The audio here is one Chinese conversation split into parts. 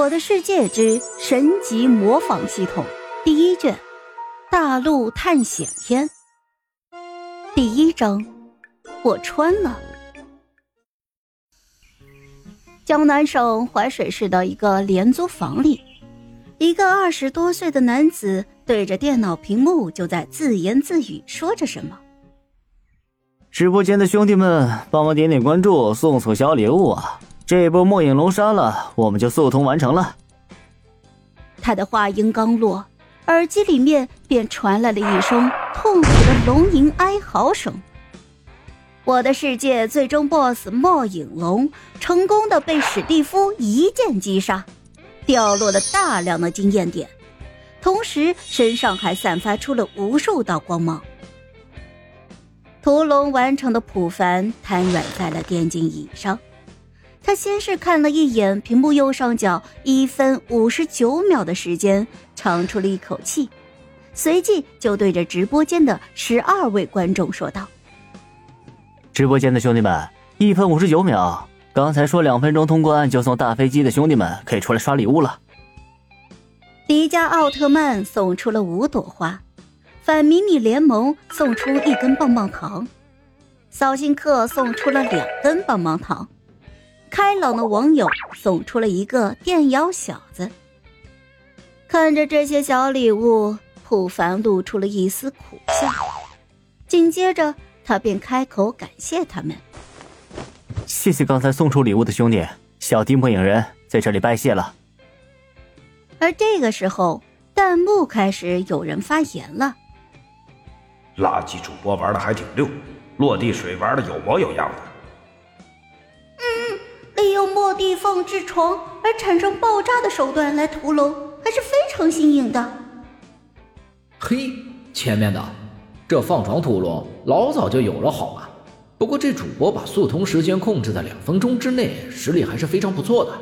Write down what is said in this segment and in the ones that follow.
我的世界之神级模仿系统第一卷：大陆探险篇第一章：我穿了。江南省淮水市的一个廉租房里，一个二十多岁的男子对着电脑屏幕就在自言自语说着什么。直播间的兄弟们，帮忙点点关注，送送小礼物啊！这波末影龙杀了，我们就速通完成了。他的话音刚落，耳机里面便传来了一声痛苦的龙吟哀嚎声。我的世界最终 BOSS 末影龙成功的被史蒂夫一剑击杀，掉落了大量的经验点，同时身上还散发出了无数道光芒。屠龙完成的普凡瘫软在了电竞椅上。他先是看了一眼屏幕右上角一分五十九秒的时间，长出了一口气，随即就对着直播间的十二位观众说道：“直播间的兄弟们，一分五十九秒，刚才说两分钟通关就送大飞机的兄弟们可以出来刷礼物了。”迪迦奥特曼送出了五朵花，反迷你联盟送出一根棒棒糖，扫兴客送出了两根棒棒糖。开朗的网友送出了一个电摇小子。看着这些小礼物，普凡露出了一丝苦笑。紧接着，他便开口感谢他们：“谢谢刚才送出礼物的兄弟，小弟末影人在这里拜谢了。”而这个时候，弹幕开始有人发言了：“垃圾主播玩的还挺溜，落地水玩的有模有样的。”利用末地放置床而产生爆炸的手段来屠龙，还是非常新颖的。嘿，前面的这放床屠龙老早就有了，好吗？不过这主播把速通时间控制在两分钟之内，实力还是非常不错的。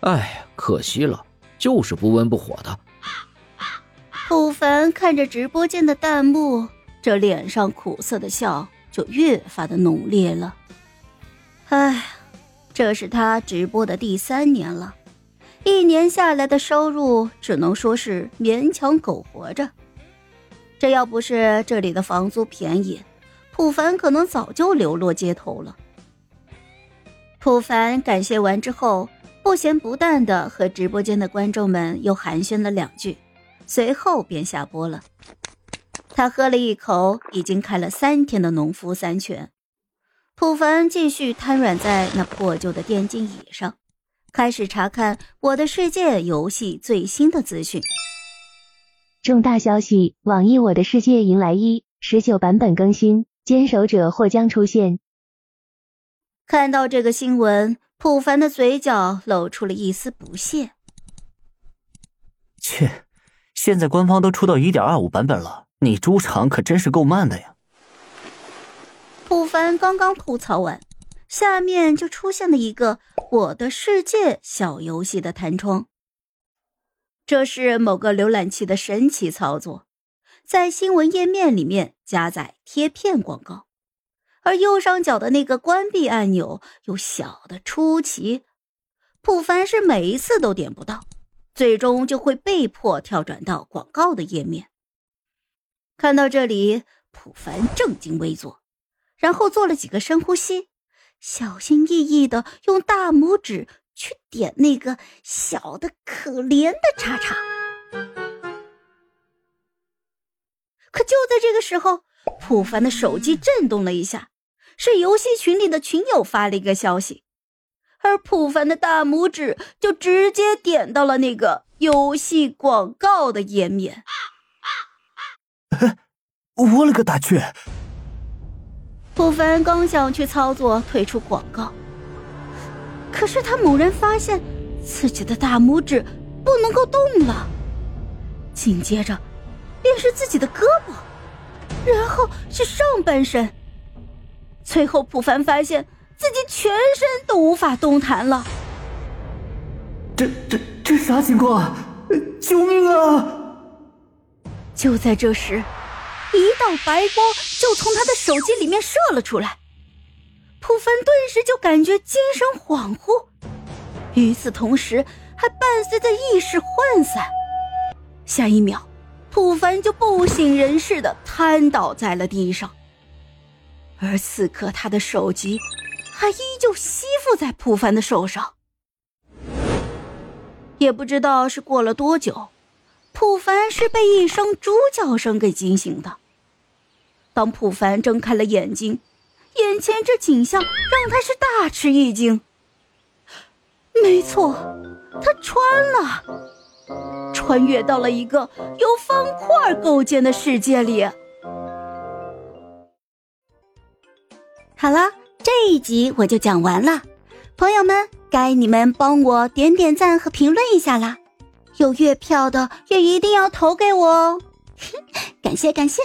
哎，可惜了，就是不温不火的。普凡看着直播间的弹幕，这脸上苦涩的笑就越发的浓烈了。唉。这是他直播的第三年了，一年下来的收入只能说是勉强苟活着。这要不是这里的房租便宜，普凡可能早就流落街头了。普凡感谢完之后，不咸不淡的和直播间的观众们又寒暄了两句，随后便下播了。他喝了一口已经开了三天的农夫山泉。普凡继续瘫软在那破旧的电竞椅上，开始查看《我的世界》游戏最新的资讯。重大消息：网易《我的世界》迎来一十九版本更新，坚守者或将出现。看到这个新闻，普凡的嘴角露出了一丝不屑。切，现在官方都出到一点二五版本了，你猪场可真是够慢的呀！普凡刚刚吐槽完，下面就出现了一个“我的世界”小游戏的弹窗。这是某个浏览器的神奇操作，在新闻页面里面加载贴片广告，而右上角的那个关闭按钮又小的出奇。普凡是每一次都点不到，最终就会被迫跳转到广告的页面。看到这里，普凡正襟危坐。然后做了几个深呼吸，小心翼翼的用大拇指去点那个小的可怜的叉叉。可就在这个时候，普凡的手机震动了一下，是游戏群里的群友发了一个消息，而普凡的大拇指就直接点到了那个游戏广告的页面。我勒个大去！普凡刚想去操作退出广告，可是他猛然发现自己的大拇指不能够动了，紧接着便是自己的胳膊，然后是上半身，最后普凡发现自己全身都无法动弹了。这这这啥情况？救命啊！就在这时。一道白光就从他的手机里面射了出来，普凡顿时就感觉精神恍惚。与此同时，还伴随着意识涣散。下一秒，普凡就不省人事的瘫倒在了地上。而此刻，他的手机还依旧吸附在普凡的手上。也不知道是过了多久，普凡是被一声猪叫声给惊醒的。当普凡睁开了眼睛，眼前这景象让他是大吃一惊。没错，他穿了，穿越到了一个由方块构建的世界里。好了，这一集我就讲完了，朋友们，该你们帮我点点赞和评论一下啦！有月票的也一定要投给我哦，感 谢感谢。